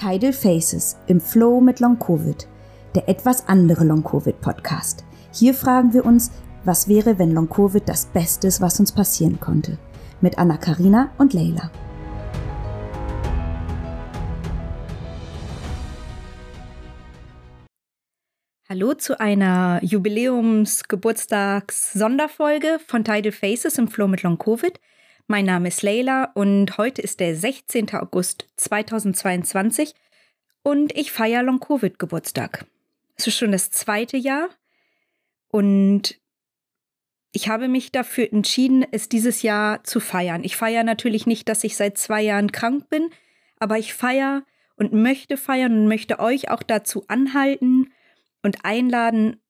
Tidal Faces im Flow mit Long Covid, der etwas andere Long Covid Podcast. Hier fragen wir uns, was wäre, wenn Long Covid das Beste ist, was uns passieren konnte? Mit Anna Karina und Leila. Hallo zu einer Jubiläums-Geburtstags-Sonderfolge von Tidal Faces im Flow mit Long Covid. Mein Name ist Leila und heute ist der 16. August 2022 und ich feiere Long-Covid-Geburtstag. Es ist schon das zweite Jahr und ich habe mich dafür entschieden, es dieses Jahr zu feiern. Ich feiere natürlich nicht, dass ich seit zwei Jahren krank bin, aber ich feiere und möchte feiern und möchte euch auch dazu anhalten und einladen,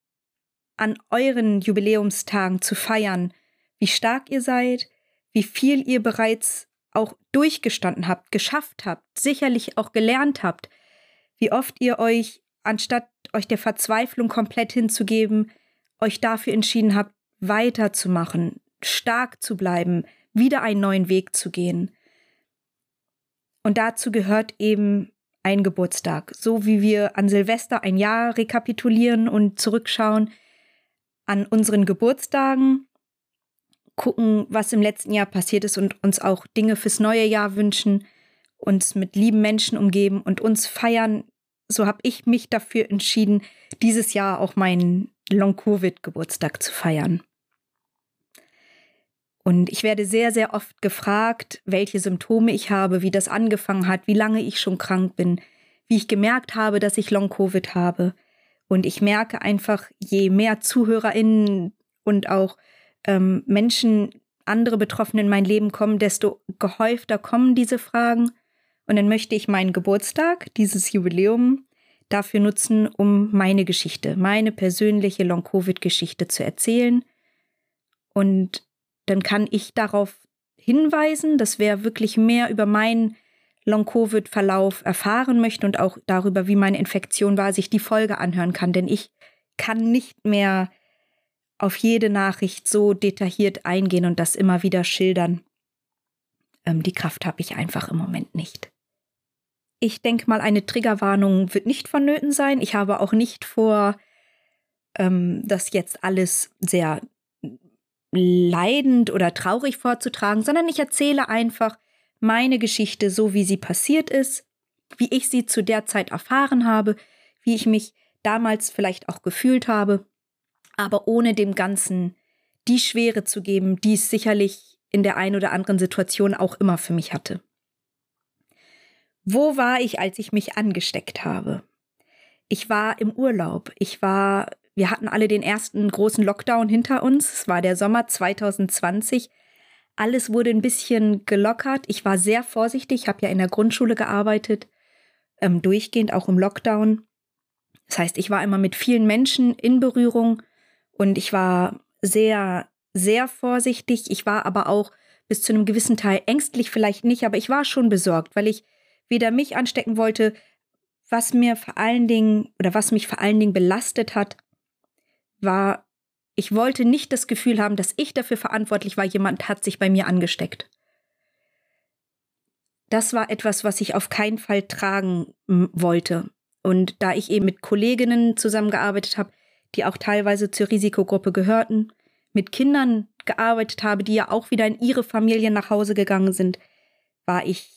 an euren Jubiläumstagen zu feiern, wie stark ihr seid, wie viel ihr bereits auch durchgestanden habt, geschafft habt, sicherlich auch gelernt habt, wie oft ihr euch, anstatt euch der Verzweiflung komplett hinzugeben, euch dafür entschieden habt, weiterzumachen, stark zu bleiben, wieder einen neuen Weg zu gehen. Und dazu gehört eben ein Geburtstag, so wie wir an Silvester ein Jahr rekapitulieren und zurückschauen, an unseren Geburtstagen gucken, was im letzten Jahr passiert ist und uns auch Dinge fürs neue Jahr wünschen, uns mit lieben Menschen umgeben und uns feiern. So habe ich mich dafür entschieden, dieses Jahr auch meinen Long-Covid-Geburtstag zu feiern. Und ich werde sehr, sehr oft gefragt, welche Symptome ich habe, wie das angefangen hat, wie lange ich schon krank bin, wie ich gemerkt habe, dass ich Long-Covid habe. Und ich merke einfach, je mehr ZuhörerInnen und auch ähm, Menschen, andere Betroffene in mein Leben kommen, desto gehäufter kommen diese Fragen. Und dann möchte ich meinen Geburtstag, dieses Jubiläum, dafür nutzen, um meine Geschichte, meine persönliche Long-Covid-Geschichte zu erzählen. Und dann kann ich darauf hinweisen, dass wer wirklich mehr über meinen Long-Covid-Verlauf erfahren möchte und auch darüber, wie meine Infektion war, sich die Folge anhören kann. Denn ich kann nicht mehr auf jede Nachricht so detailliert eingehen und das immer wieder schildern. Ähm, die Kraft habe ich einfach im Moment nicht. Ich denke mal, eine Triggerwarnung wird nicht vonnöten sein. Ich habe auch nicht vor, ähm, das jetzt alles sehr leidend oder traurig vorzutragen, sondern ich erzähle einfach meine Geschichte so, wie sie passiert ist, wie ich sie zu der Zeit erfahren habe, wie ich mich damals vielleicht auch gefühlt habe aber ohne dem Ganzen die Schwere zu geben, die es sicherlich in der einen oder anderen Situation auch immer für mich hatte. Wo war ich, als ich mich angesteckt habe? Ich war im Urlaub. Ich war, wir hatten alle den ersten großen Lockdown hinter uns. Es war der Sommer 2020. Alles wurde ein bisschen gelockert. Ich war sehr vorsichtig. Ich habe ja in der Grundschule gearbeitet, ähm, durchgehend auch im Lockdown. Das heißt, ich war immer mit vielen Menschen in Berührung und ich war sehr, sehr vorsichtig. Ich war aber auch bis zu einem gewissen Teil ängstlich, vielleicht nicht, aber ich war schon besorgt, weil ich weder mich anstecken wollte, was mir vor allen Dingen oder was mich vor allen Dingen belastet hat, war, ich wollte nicht das Gefühl haben, dass ich dafür verantwortlich war, jemand hat sich bei mir angesteckt. Das war etwas, was ich auf keinen Fall tragen wollte. Und da ich eben mit Kolleginnen zusammengearbeitet habe, die auch teilweise zur Risikogruppe gehörten, mit Kindern gearbeitet habe, die ja auch wieder in ihre Familien nach Hause gegangen sind, war ich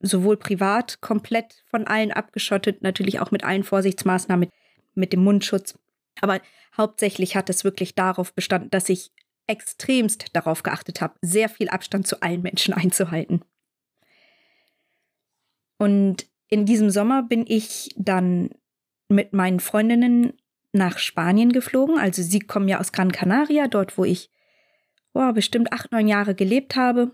sowohl privat komplett von allen abgeschottet, natürlich auch mit allen Vorsichtsmaßnahmen, mit, mit dem Mundschutz. Aber hauptsächlich hat es wirklich darauf bestanden, dass ich extremst darauf geachtet habe, sehr viel Abstand zu allen Menschen einzuhalten. Und in diesem Sommer bin ich dann mit meinen Freundinnen nach Spanien geflogen. Also sie kommen ja aus Gran Canaria, dort wo ich oh, bestimmt acht, neun Jahre gelebt habe.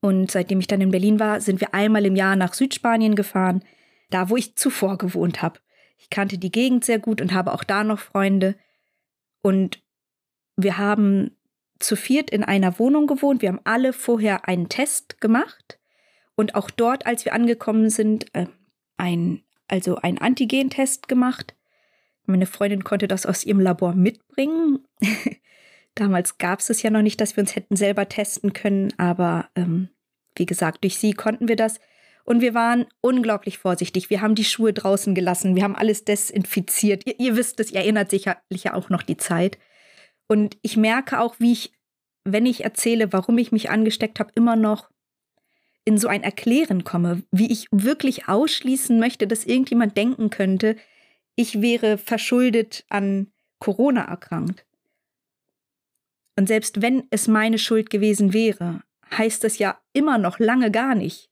Und seitdem ich dann in Berlin war, sind wir einmal im Jahr nach Südspanien gefahren, da wo ich zuvor gewohnt habe. Ich kannte die Gegend sehr gut und habe auch da noch Freunde. Und wir haben zu viert in einer Wohnung gewohnt. Wir haben alle vorher einen Test gemacht und auch dort, als wir angekommen sind, äh, ein, also einen Antigentest gemacht. Meine Freundin konnte das aus ihrem Labor mitbringen. Damals gab es es ja noch nicht, dass wir uns hätten selber testen können, aber ähm, wie gesagt, durch sie konnten wir das. Und wir waren unglaublich vorsichtig. Wir haben die Schuhe draußen gelassen. Wir haben alles desinfiziert. Ihr, ihr wisst es, ihr erinnert sicherlich ja auch noch die Zeit. Und ich merke auch, wie ich, wenn ich erzähle, warum ich mich angesteckt habe, immer noch in so ein Erklären komme, wie ich wirklich ausschließen möchte, dass irgendjemand denken könnte, ich wäre verschuldet an Corona erkrankt. Und selbst wenn es meine Schuld gewesen wäre, heißt das ja immer noch lange gar nicht,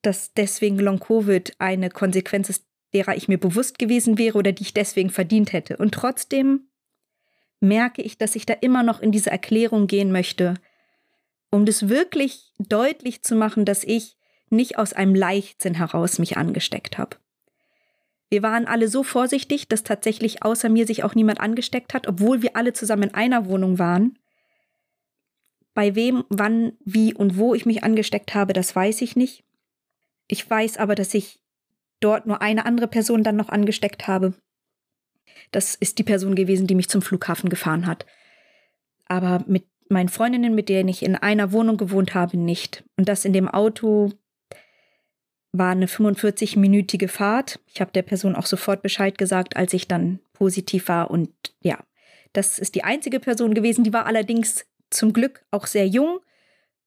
dass deswegen Long-Covid eine Konsequenz ist, derer ich mir bewusst gewesen wäre oder die ich deswegen verdient hätte. Und trotzdem merke ich, dass ich da immer noch in diese Erklärung gehen möchte, um das wirklich deutlich zu machen, dass ich nicht aus einem Leichtsinn heraus mich angesteckt habe. Wir waren alle so vorsichtig, dass tatsächlich außer mir sich auch niemand angesteckt hat, obwohl wir alle zusammen in einer Wohnung waren. Bei wem, wann, wie und wo ich mich angesteckt habe, das weiß ich nicht. Ich weiß aber, dass ich dort nur eine andere Person dann noch angesteckt habe. Das ist die Person gewesen, die mich zum Flughafen gefahren hat. Aber mit meinen Freundinnen, mit denen ich in einer Wohnung gewohnt habe, nicht. Und das in dem Auto war eine 45-minütige Fahrt. Ich habe der Person auch sofort Bescheid gesagt, als ich dann positiv war. Und ja, das ist die einzige Person gewesen. Die war allerdings zum Glück auch sehr jung,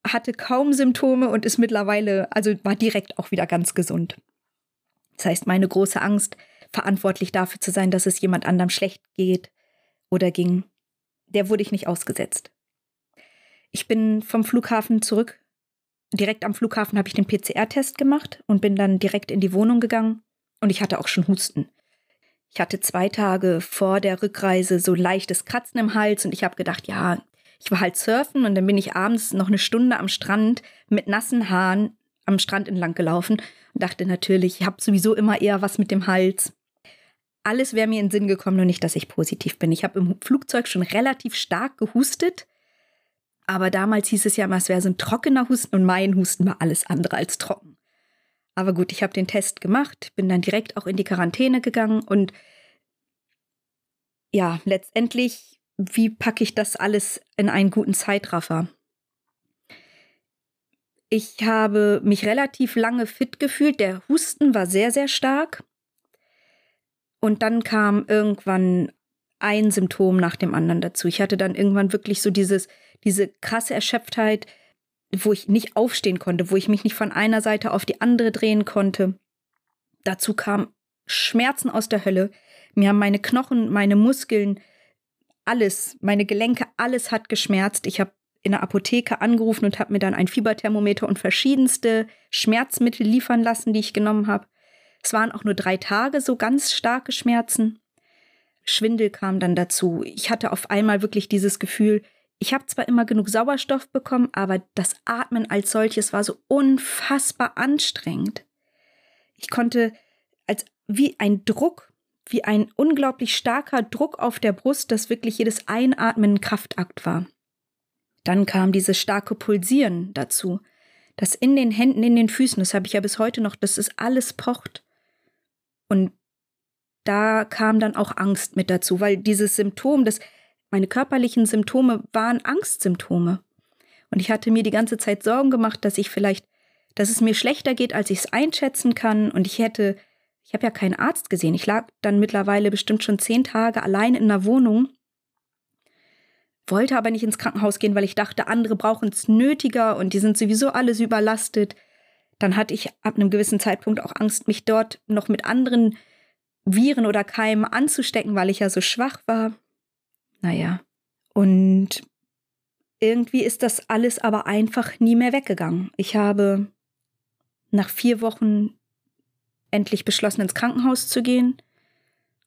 hatte kaum Symptome und ist mittlerweile, also war direkt auch wieder ganz gesund. Das heißt, meine große Angst, verantwortlich dafür zu sein, dass es jemand anderem schlecht geht oder ging, der wurde ich nicht ausgesetzt. Ich bin vom Flughafen zurück direkt am Flughafen habe ich den PCR-Test gemacht und bin dann direkt in die Wohnung gegangen und ich hatte auch schon Husten. Ich hatte zwei Tage vor der Rückreise so leichtes Kratzen im Hals und ich habe gedacht, ja, ich war halt surfen und dann bin ich abends noch eine Stunde am Strand mit nassen Haaren am Strand entlang gelaufen und dachte natürlich, ich habe sowieso immer eher was mit dem Hals. Alles wäre mir in den Sinn gekommen, nur nicht, dass ich positiv bin. Ich habe im Flugzeug schon relativ stark gehustet aber damals hieß es ja immer, es wäre so ein trockener Husten und mein Husten war alles andere als trocken. Aber gut, ich habe den Test gemacht, bin dann direkt auch in die Quarantäne gegangen und ja, letztendlich, wie packe ich das alles in einen guten Zeitraffer? Ich habe mich relativ lange fit gefühlt. Der Husten war sehr, sehr stark. Und dann kam irgendwann ein Symptom nach dem anderen dazu. Ich hatte dann irgendwann wirklich so dieses, diese krasse Erschöpftheit, wo ich nicht aufstehen konnte, wo ich mich nicht von einer Seite auf die andere drehen konnte. Dazu kam Schmerzen aus der Hölle. Mir haben meine Knochen, meine Muskeln, alles, meine Gelenke, alles hat geschmerzt. Ich habe in der Apotheke angerufen und habe mir dann ein Fieberthermometer und verschiedenste Schmerzmittel liefern lassen, die ich genommen habe. Es waren auch nur drei Tage so ganz starke Schmerzen. Schwindel kam dann dazu. Ich hatte auf einmal wirklich dieses Gefühl, ich habe zwar immer genug Sauerstoff bekommen, aber das Atmen als solches war so unfassbar anstrengend. Ich konnte als wie ein Druck, wie ein unglaublich starker Druck auf der Brust, dass wirklich jedes Einatmen ein Kraftakt war. Dann kam dieses starke Pulsieren dazu, das in den Händen, in den Füßen, das habe ich ja bis heute noch, dass es alles pocht. Und da kam dann auch Angst mit dazu, weil dieses Symptom, das meine körperlichen Symptome waren Angstsymptome. Und ich hatte mir die ganze Zeit Sorgen gemacht, dass ich vielleicht, dass es mir schlechter geht, als ich es einschätzen kann. Und ich hätte, ich habe ja keinen Arzt gesehen. Ich lag dann mittlerweile bestimmt schon zehn Tage allein in der Wohnung, wollte aber nicht ins Krankenhaus gehen, weil ich dachte, andere brauchen es nötiger und die sind sowieso alles überlastet. Dann hatte ich ab einem gewissen Zeitpunkt auch Angst, mich dort noch mit anderen Viren oder Keimen anzustecken, weil ich ja so schwach war. Naja, und irgendwie ist das alles aber einfach nie mehr weggegangen. Ich habe nach vier Wochen endlich beschlossen, ins Krankenhaus zu gehen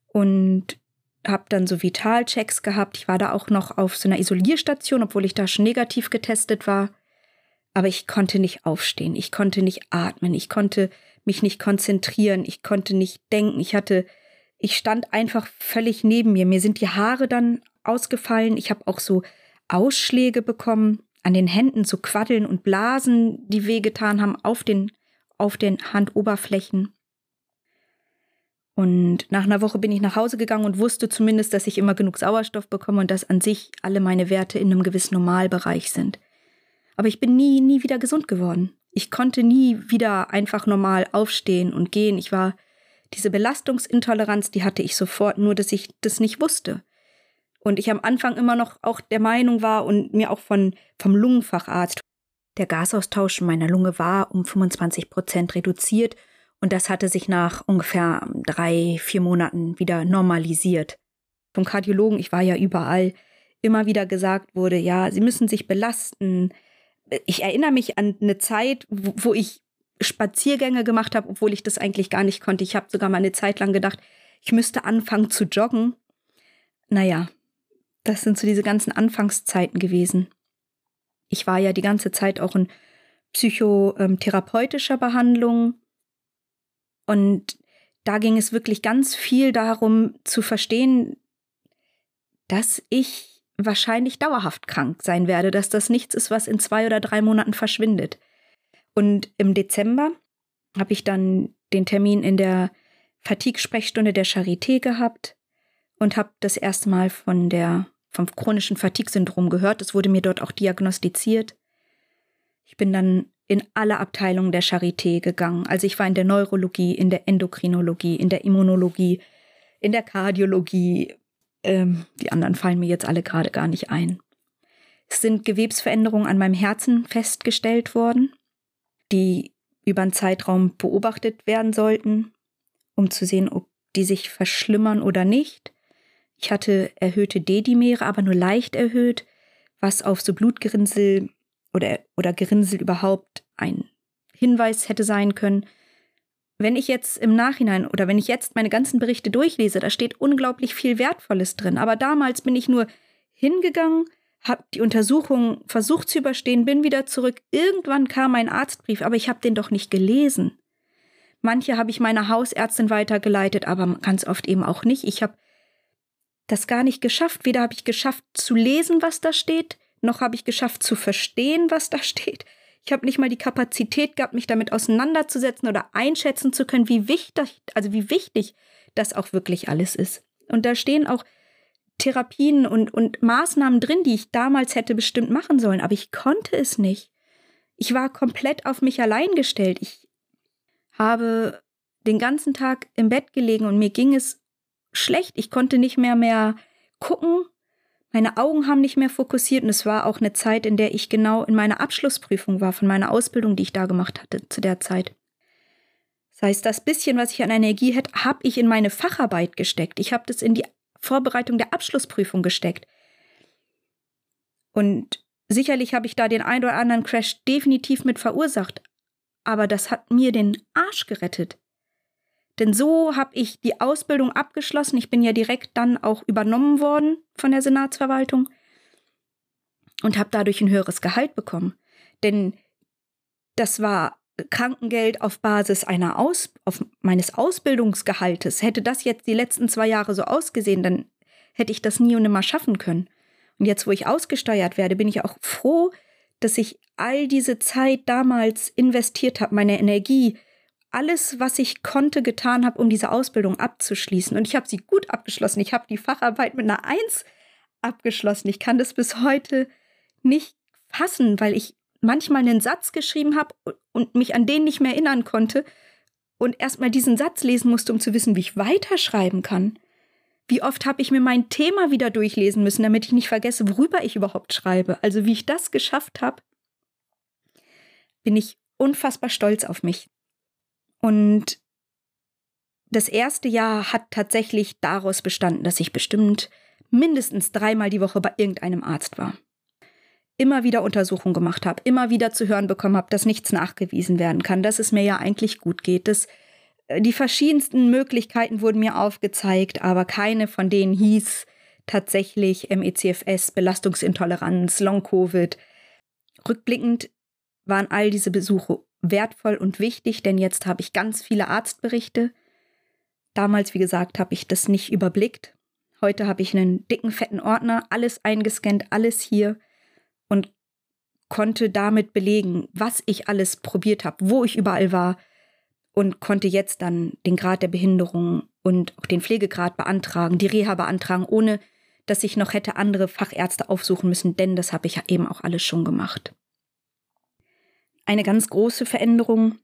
und habe dann so Vitalchecks gehabt. Ich war da auch noch auf so einer Isolierstation, obwohl ich da schon negativ getestet war. Aber ich konnte nicht aufstehen, ich konnte nicht atmen, ich konnte mich nicht konzentrieren, ich konnte nicht denken. Ich hatte, ich stand einfach völlig neben mir. Mir sind die Haare dann ausgefallen. Ich habe auch so Ausschläge bekommen an den Händen, so Quaddeln und Blasen, die wehgetan haben auf den, auf den Handoberflächen. Und nach einer Woche bin ich nach Hause gegangen und wusste zumindest, dass ich immer genug Sauerstoff bekomme und dass an sich alle meine Werte in einem gewissen Normalbereich sind. Aber ich bin nie, nie wieder gesund geworden. Ich konnte nie wieder einfach normal aufstehen und gehen. Ich war diese Belastungsintoleranz, die hatte ich sofort, nur dass ich das nicht wusste. Und ich am Anfang immer noch auch der Meinung war und mir auch von, vom Lungenfacharzt, der Gasaustausch in meiner Lunge war um 25 Prozent reduziert und das hatte sich nach ungefähr drei, vier Monaten wieder normalisiert. Vom Kardiologen, ich war ja überall, immer wieder gesagt wurde, ja, Sie müssen sich belasten. Ich erinnere mich an eine Zeit, wo, wo ich Spaziergänge gemacht habe, obwohl ich das eigentlich gar nicht konnte. Ich habe sogar mal eine Zeit lang gedacht, ich müsste anfangen zu joggen. Naja, das sind so diese ganzen Anfangszeiten gewesen. Ich war ja die ganze Zeit auch in psychotherapeutischer Behandlung und da ging es wirklich ganz viel darum zu verstehen, dass ich wahrscheinlich dauerhaft krank sein werde, dass das nichts ist, was in zwei oder drei Monaten verschwindet. Und im Dezember habe ich dann den Termin in der Fatigue-Sprechstunde der Charité gehabt und habe das erste Mal von der, vom chronischen Fatigue-Syndrom gehört. Es wurde mir dort auch diagnostiziert. Ich bin dann in alle Abteilungen der Charité gegangen. Also ich war in der Neurologie, in der Endokrinologie, in der Immunologie, in der Kardiologie. Ähm, die anderen fallen mir jetzt alle gerade gar nicht ein. Es sind Gewebsveränderungen an meinem Herzen festgestellt worden die über einen Zeitraum beobachtet werden sollten, um zu sehen, ob die sich verschlimmern oder nicht. Ich hatte erhöhte D-Dimere, aber nur leicht erhöht, was auf so Blutgerinnsel oder, oder Gerinnsel überhaupt ein Hinweis hätte sein können. Wenn ich jetzt im Nachhinein oder wenn ich jetzt meine ganzen Berichte durchlese, da steht unglaublich viel Wertvolles drin. Aber damals bin ich nur hingegangen, habe die Untersuchung versucht zu überstehen, bin wieder zurück. Irgendwann kam ein Arztbrief, aber ich habe den doch nicht gelesen. Manche habe ich meiner Hausärztin weitergeleitet, aber ganz oft eben auch nicht. Ich habe das gar nicht geschafft. Weder habe ich geschafft zu lesen, was da steht, noch habe ich geschafft zu verstehen, was da steht. Ich habe nicht mal die Kapazität gehabt, mich damit auseinanderzusetzen oder einschätzen zu können, wie wichtig, also wie wichtig das auch wirklich alles ist. Und da stehen auch Therapien und, und Maßnahmen drin, die ich damals hätte bestimmt machen sollen, aber ich konnte es nicht. Ich war komplett auf mich allein gestellt. Ich habe den ganzen Tag im Bett gelegen und mir ging es schlecht. Ich konnte nicht mehr mehr gucken. Meine Augen haben nicht mehr fokussiert und es war auch eine Zeit, in der ich genau in meiner Abschlussprüfung war von meiner Ausbildung, die ich da gemacht hatte zu der Zeit. Das heißt, das bisschen, was ich an Energie hätte, habe ich in meine Facharbeit gesteckt. Ich habe das in die Vorbereitung der Abschlussprüfung gesteckt. Und sicherlich habe ich da den ein oder anderen Crash definitiv mit verursacht. Aber das hat mir den Arsch gerettet. Denn so habe ich die Ausbildung abgeschlossen. Ich bin ja direkt dann auch übernommen worden von der Senatsverwaltung und habe dadurch ein höheres Gehalt bekommen. Denn das war Krankengeld auf Basis einer Aus, auf meines Ausbildungsgehaltes. Hätte das jetzt die letzten zwei Jahre so ausgesehen, dann hätte ich das nie und nimmer schaffen können. Und jetzt, wo ich ausgesteuert werde, bin ich auch froh, dass ich all diese Zeit damals investiert habe, meine Energie, alles, was ich konnte, getan habe, um diese Ausbildung abzuschließen. Und ich habe sie gut abgeschlossen. Ich habe die Facharbeit mit einer Eins abgeschlossen. Ich kann das bis heute nicht fassen, weil ich manchmal einen Satz geschrieben habe und mich an den nicht mehr erinnern konnte und erstmal diesen Satz lesen musste, um zu wissen, wie ich weiterschreiben kann. Wie oft habe ich mir mein Thema wieder durchlesen müssen, damit ich nicht vergesse, worüber ich überhaupt schreibe. Also wie ich das geschafft habe, bin ich unfassbar stolz auf mich. Und das erste Jahr hat tatsächlich daraus bestanden, dass ich bestimmt mindestens dreimal die Woche bei irgendeinem Arzt war immer wieder Untersuchungen gemacht habe, immer wieder zu hören bekommen habe, dass nichts nachgewiesen werden kann, dass es mir ja eigentlich gut geht, dass äh, die verschiedensten Möglichkeiten wurden mir aufgezeigt, aber keine von denen hieß tatsächlich MECFS, Belastungsintoleranz, Long-Covid. Rückblickend waren all diese Besuche wertvoll und wichtig, denn jetzt habe ich ganz viele Arztberichte. Damals, wie gesagt, habe ich das nicht überblickt. Heute habe ich einen dicken, fetten Ordner, alles eingescannt, alles hier und konnte damit belegen, was ich alles probiert habe, wo ich überall war und konnte jetzt dann den Grad der Behinderung und auch den Pflegegrad beantragen, die Reha beantragen, ohne dass ich noch hätte andere Fachärzte aufsuchen müssen, denn das habe ich ja eben auch alles schon gemacht. Eine ganz große Veränderung,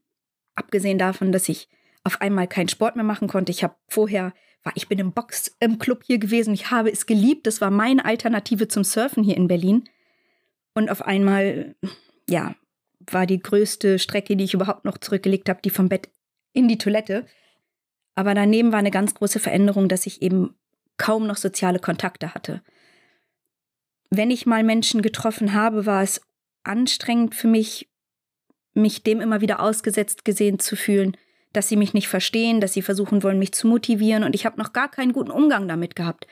abgesehen davon, dass ich auf einmal keinen Sport mehr machen konnte. Ich habe vorher war ich bin im Box im Club hier gewesen. Ich habe es geliebt. Das war meine Alternative zum Surfen hier in Berlin. Und auf einmal, ja, war die größte Strecke, die ich überhaupt noch zurückgelegt habe, die vom Bett in die Toilette. Aber daneben war eine ganz große Veränderung, dass ich eben kaum noch soziale Kontakte hatte. Wenn ich mal Menschen getroffen habe, war es anstrengend für mich, mich dem immer wieder ausgesetzt gesehen zu fühlen, dass sie mich nicht verstehen, dass sie versuchen wollen, mich zu motivieren und ich habe noch gar keinen guten Umgang damit gehabt.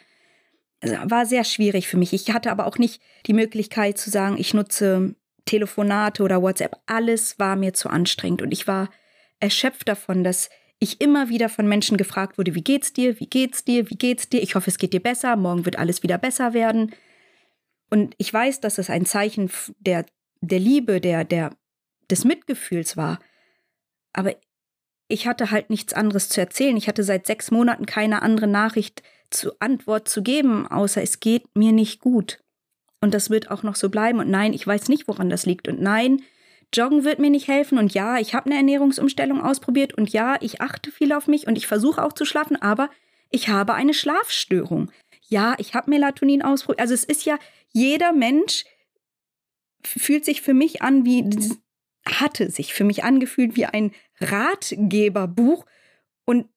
Es war sehr schwierig für mich. Ich hatte aber auch nicht die Möglichkeit zu sagen, ich nutze Telefonate oder WhatsApp. Alles war mir zu anstrengend und ich war erschöpft davon, dass ich immer wieder von Menschen gefragt wurde, wie geht's dir, wie geht's dir, wie geht's dir? Ich hoffe, es geht dir besser, morgen wird alles wieder besser werden. Und ich weiß, dass es ein Zeichen der, der Liebe, der, der, des Mitgefühls war. Aber ich hatte halt nichts anderes zu erzählen. Ich hatte seit sechs Monaten keine andere Nachricht zu Antwort zu geben, außer es geht mir nicht gut. Und das wird auch noch so bleiben. Und nein, ich weiß nicht, woran das liegt. Und nein, Joggen wird mir nicht helfen. Und ja, ich habe eine Ernährungsumstellung ausprobiert. Und ja, ich achte viel auf mich und ich versuche auch zu schlafen. Aber ich habe eine Schlafstörung. Ja, ich habe Melatonin ausprobiert. Also es ist ja, jeder Mensch fühlt sich für mich an wie hatte sich für mich angefühlt wie ein Ratgeberbuch und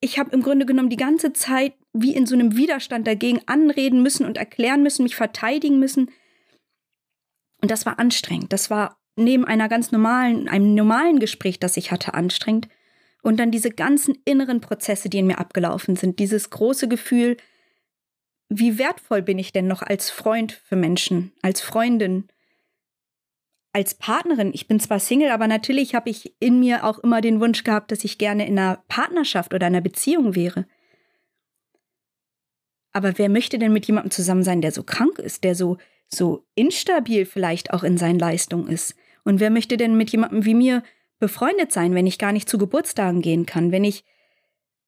ich habe im Grunde genommen die ganze Zeit wie in so einem Widerstand dagegen anreden müssen und erklären müssen, mich verteidigen müssen. Und das war anstrengend. Das war neben einer ganz normalen, einem normalen Gespräch, das ich hatte, anstrengend. Und dann diese ganzen inneren Prozesse, die in mir abgelaufen sind. Dieses große Gefühl, wie wertvoll bin ich denn noch als Freund für Menschen, als Freundin, als Partnerin, ich bin zwar Single, aber natürlich habe ich in mir auch immer den Wunsch gehabt, dass ich gerne in einer Partnerschaft oder einer Beziehung wäre. Aber wer möchte denn mit jemandem zusammen sein, der so krank ist, der so, so instabil vielleicht auch in seinen Leistungen ist? Und wer möchte denn mit jemandem wie mir befreundet sein, wenn ich gar nicht zu Geburtstagen gehen kann, wenn ich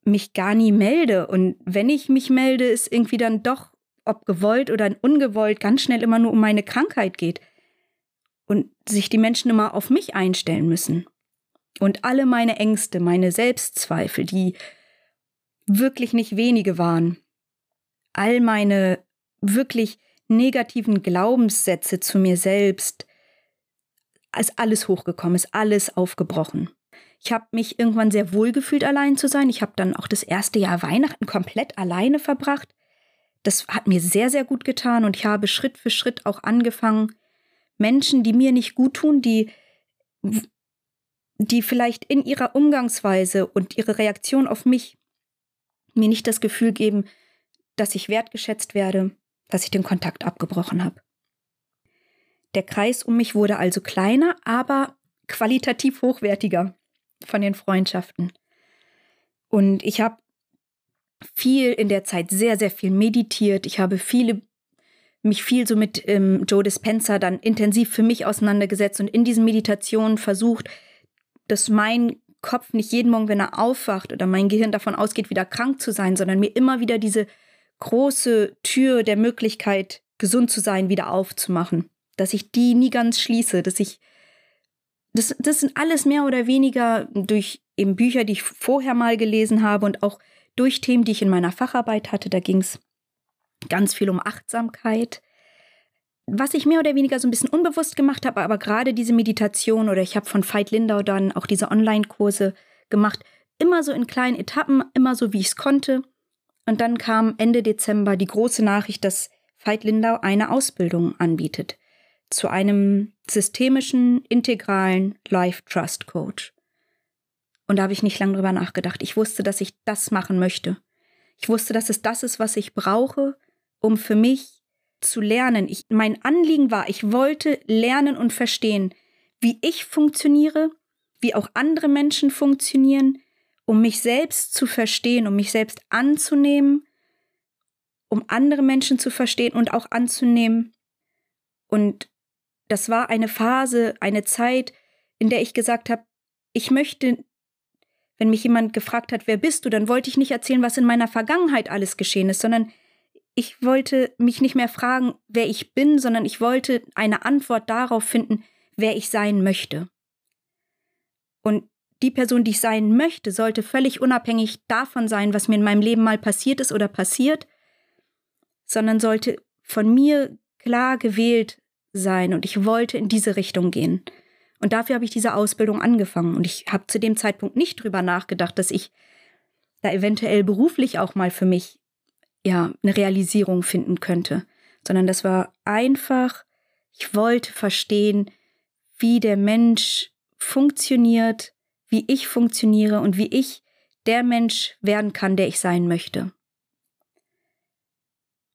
mich gar nie melde und wenn ich mich melde, ist irgendwie dann doch, ob gewollt oder ungewollt, ganz schnell immer nur um meine Krankheit geht und sich die Menschen immer auf mich einstellen müssen. Und alle meine Ängste, meine Selbstzweifel, die wirklich nicht wenige waren, all meine wirklich negativen Glaubenssätze zu mir selbst, ist alles hochgekommen, ist alles aufgebrochen. Ich habe mich irgendwann sehr wohl gefühlt, allein zu sein. Ich habe dann auch das erste Jahr Weihnachten komplett alleine verbracht. Das hat mir sehr, sehr gut getan und ich habe Schritt für Schritt auch angefangen, Menschen, die mir nicht gut tun, die, die vielleicht in ihrer Umgangsweise und ihre Reaktion auf mich mir nicht das Gefühl geben, dass ich wertgeschätzt werde, dass ich den Kontakt abgebrochen habe. Der Kreis um mich wurde also kleiner, aber qualitativ hochwertiger von den Freundschaften. Und ich habe viel in der Zeit sehr, sehr viel meditiert. Ich habe viele mich viel so mit ähm, Joe Dispenza dann intensiv für mich auseinandergesetzt und in diesen Meditationen versucht, dass mein Kopf nicht jeden Morgen, wenn er aufwacht oder mein Gehirn davon ausgeht, wieder krank zu sein, sondern mir immer wieder diese große Tür der Möglichkeit, gesund zu sein, wieder aufzumachen. Dass ich die nie ganz schließe, dass ich, das, das sind alles mehr oder weniger durch eben Bücher, die ich vorher mal gelesen habe und auch durch Themen, die ich in meiner Facharbeit hatte. Da ging es ganz viel um Achtsamkeit. Was ich mehr oder weniger so ein bisschen unbewusst gemacht habe, aber gerade diese Meditation oder ich habe von Veit Lindau dann auch diese Online-Kurse gemacht, immer so in kleinen Etappen, immer so wie ich es konnte. Und dann kam Ende Dezember die große Nachricht, dass Veit Lindau eine Ausbildung anbietet zu einem systemischen, integralen Life Trust Coach. Und da habe ich nicht lange drüber nachgedacht. Ich wusste, dass ich das machen möchte. Ich wusste, dass es das ist, was ich brauche, um für mich zu lernen. Ich, mein Anliegen war, ich wollte lernen und verstehen, wie ich funktioniere, wie auch andere Menschen funktionieren, um mich selbst zu verstehen, um mich selbst anzunehmen, um andere Menschen zu verstehen und auch anzunehmen. Und das war eine Phase, eine Zeit, in der ich gesagt habe, ich möchte, wenn mich jemand gefragt hat, wer bist du, dann wollte ich nicht erzählen, was in meiner Vergangenheit alles geschehen ist, sondern ich wollte mich nicht mehr fragen, wer ich bin, sondern ich wollte eine Antwort darauf finden, wer ich sein möchte. Und die Person, die ich sein möchte, sollte völlig unabhängig davon sein, was mir in meinem Leben mal passiert ist oder passiert, sondern sollte von mir klar gewählt sein und ich wollte in diese Richtung gehen. Und dafür habe ich diese Ausbildung angefangen und ich habe zu dem Zeitpunkt nicht drüber nachgedacht, dass ich da eventuell beruflich auch mal für mich ja eine Realisierung finden könnte, sondern das war einfach, ich wollte verstehen, wie der Mensch funktioniert, wie ich funktioniere und wie ich der Mensch werden kann, der ich sein möchte.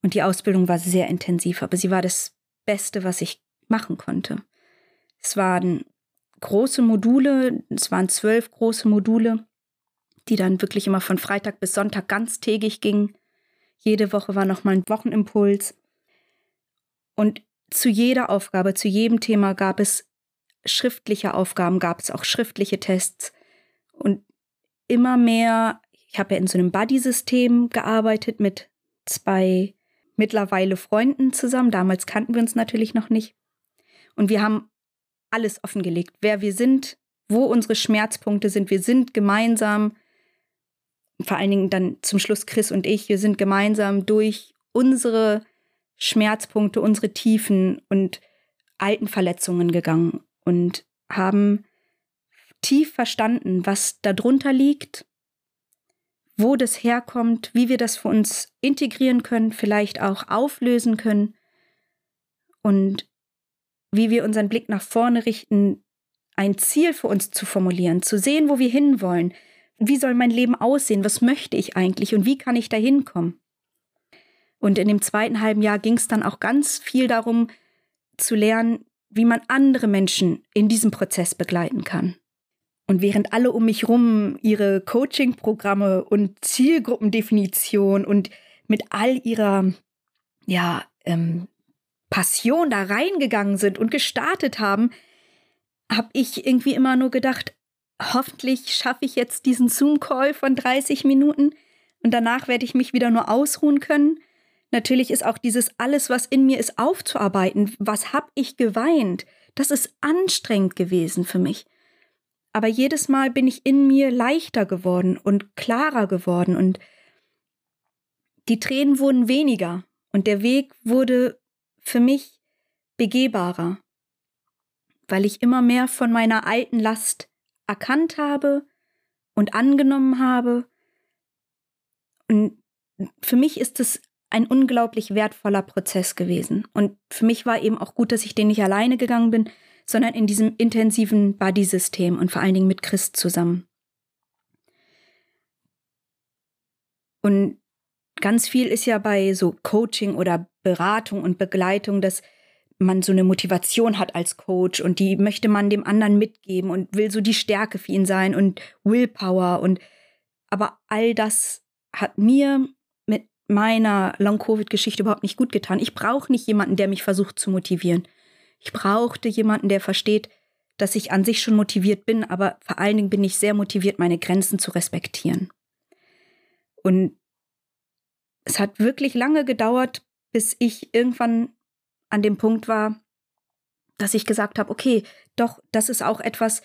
Und die Ausbildung war sehr intensiv, aber sie war das Beste, was ich machen konnte. Es waren große Module, es waren zwölf große Module, die dann wirklich immer von Freitag bis Sonntag ganztägig gingen. Jede Woche war nochmal ein Wochenimpuls. Und zu jeder Aufgabe, zu jedem Thema gab es schriftliche Aufgaben, gab es auch schriftliche Tests. Und immer mehr, ich habe ja in so einem Buddy-System gearbeitet mit zwei mittlerweile Freunden zusammen. Damals kannten wir uns natürlich noch nicht. Und wir haben alles offengelegt, wer wir sind, wo unsere Schmerzpunkte sind. Wir sind gemeinsam, vor allen Dingen dann zum Schluss Chris und ich, wir sind gemeinsam durch unsere Schmerzpunkte, unsere Tiefen und alten Verletzungen gegangen und haben tief verstanden, was darunter liegt wo das herkommt, wie wir das für uns integrieren können, vielleicht auch auflösen können und wie wir unseren Blick nach vorne richten, ein Ziel für uns zu formulieren, zu sehen, wo wir hinwollen. Wie soll mein Leben aussehen? Was möchte ich eigentlich und wie kann ich da hinkommen? Und in dem zweiten halben Jahr ging es dann auch ganz viel darum zu lernen, wie man andere Menschen in diesem Prozess begleiten kann. Und während alle um mich rum ihre Coaching-Programme und Zielgruppendefinition und mit all ihrer ja, ähm, Passion da reingegangen sind und gestartet haben, habe ich irgendwie immer nur gedacht, hoffentlich schaffe ich jetzt diesen Zoom-Call von 30 Minuten und danach werde ich mich wieder nur ausruhen können. Natürlich ist auch dieses alles, was in mir ist, aufzuarbeiten. Was habe ich geweint? Das ist anstrengend gewesen für mich aber jedes Mal bin ich in mir leichter geworden und klarer geworden und die Tränen wurden weniger und der Weg wurde für mich begehbarer, weil ich immer mehr von meiner alten Last erkannt habe und angenommen habe. Und für mich ist es ein unglaublich wertvoller Prozess gewesen. Und für mich war eben auch gut, dass ich den nicht alleine gegangen bin, sondern in diesem intensiven Buddy-System und vor allen Dingen mit Christ zusammen. Und ganz viel ist ja bei so Coaching oder Beratung und Begleitung, dass man so eine Motivation hat als Coach und die möchte man dem anderen mitgeben und will so die Stärke für ihn sein und Willpower und aber all das hat mir mit meiner Long-Covid-Geschichte überhaupt nicht gut getan. Ich brauche nicht jemanden, der mich versucht zu motivieren. Ich brauchte jemanden, der versteht, dass ich an sich schon motiviert bin, aber vor allen Dingen bin ich sehr motiviert, meine Grenzen zu respektieren. Und es hat wirklich lange gedauert, bis ich irgendwann an dem Punkt war, dass ich gesagt habe, okay, doch, das ist auch etwas,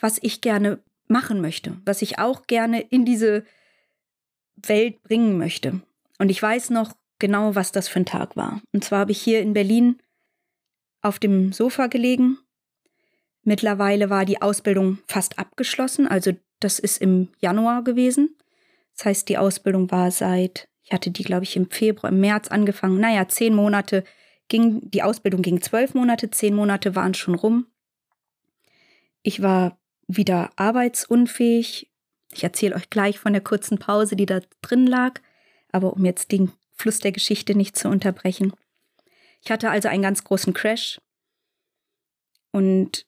was ich gerne machen möchte, was ich auch gerne in diese Welt bringen möchte. Und ich weiß noch genau, was das für ein Tag war. Und zwar habe ich hier in Berlin auf dem Sofa gelegen. Mittlerweile war die Ausbildung fast abgeschlossen, also das ist im Januar gewesen. Das heißt, die Ausbildung war seit, ich hatte die, glaube ich, im Februar, im März angefangen. Naja, zehn Monate ging, die Ausbildung ging zwölf Monate, zehn Monate waren schon rum. Ich war wieder arbeitsunfähig. Ich erzähle euch gleich von der kurzen Pause, die da drin lag, aber um jetzt den Fluss der Geschichte nicht zu unterbrechen. Ich hatte also einen ganz großen Crash und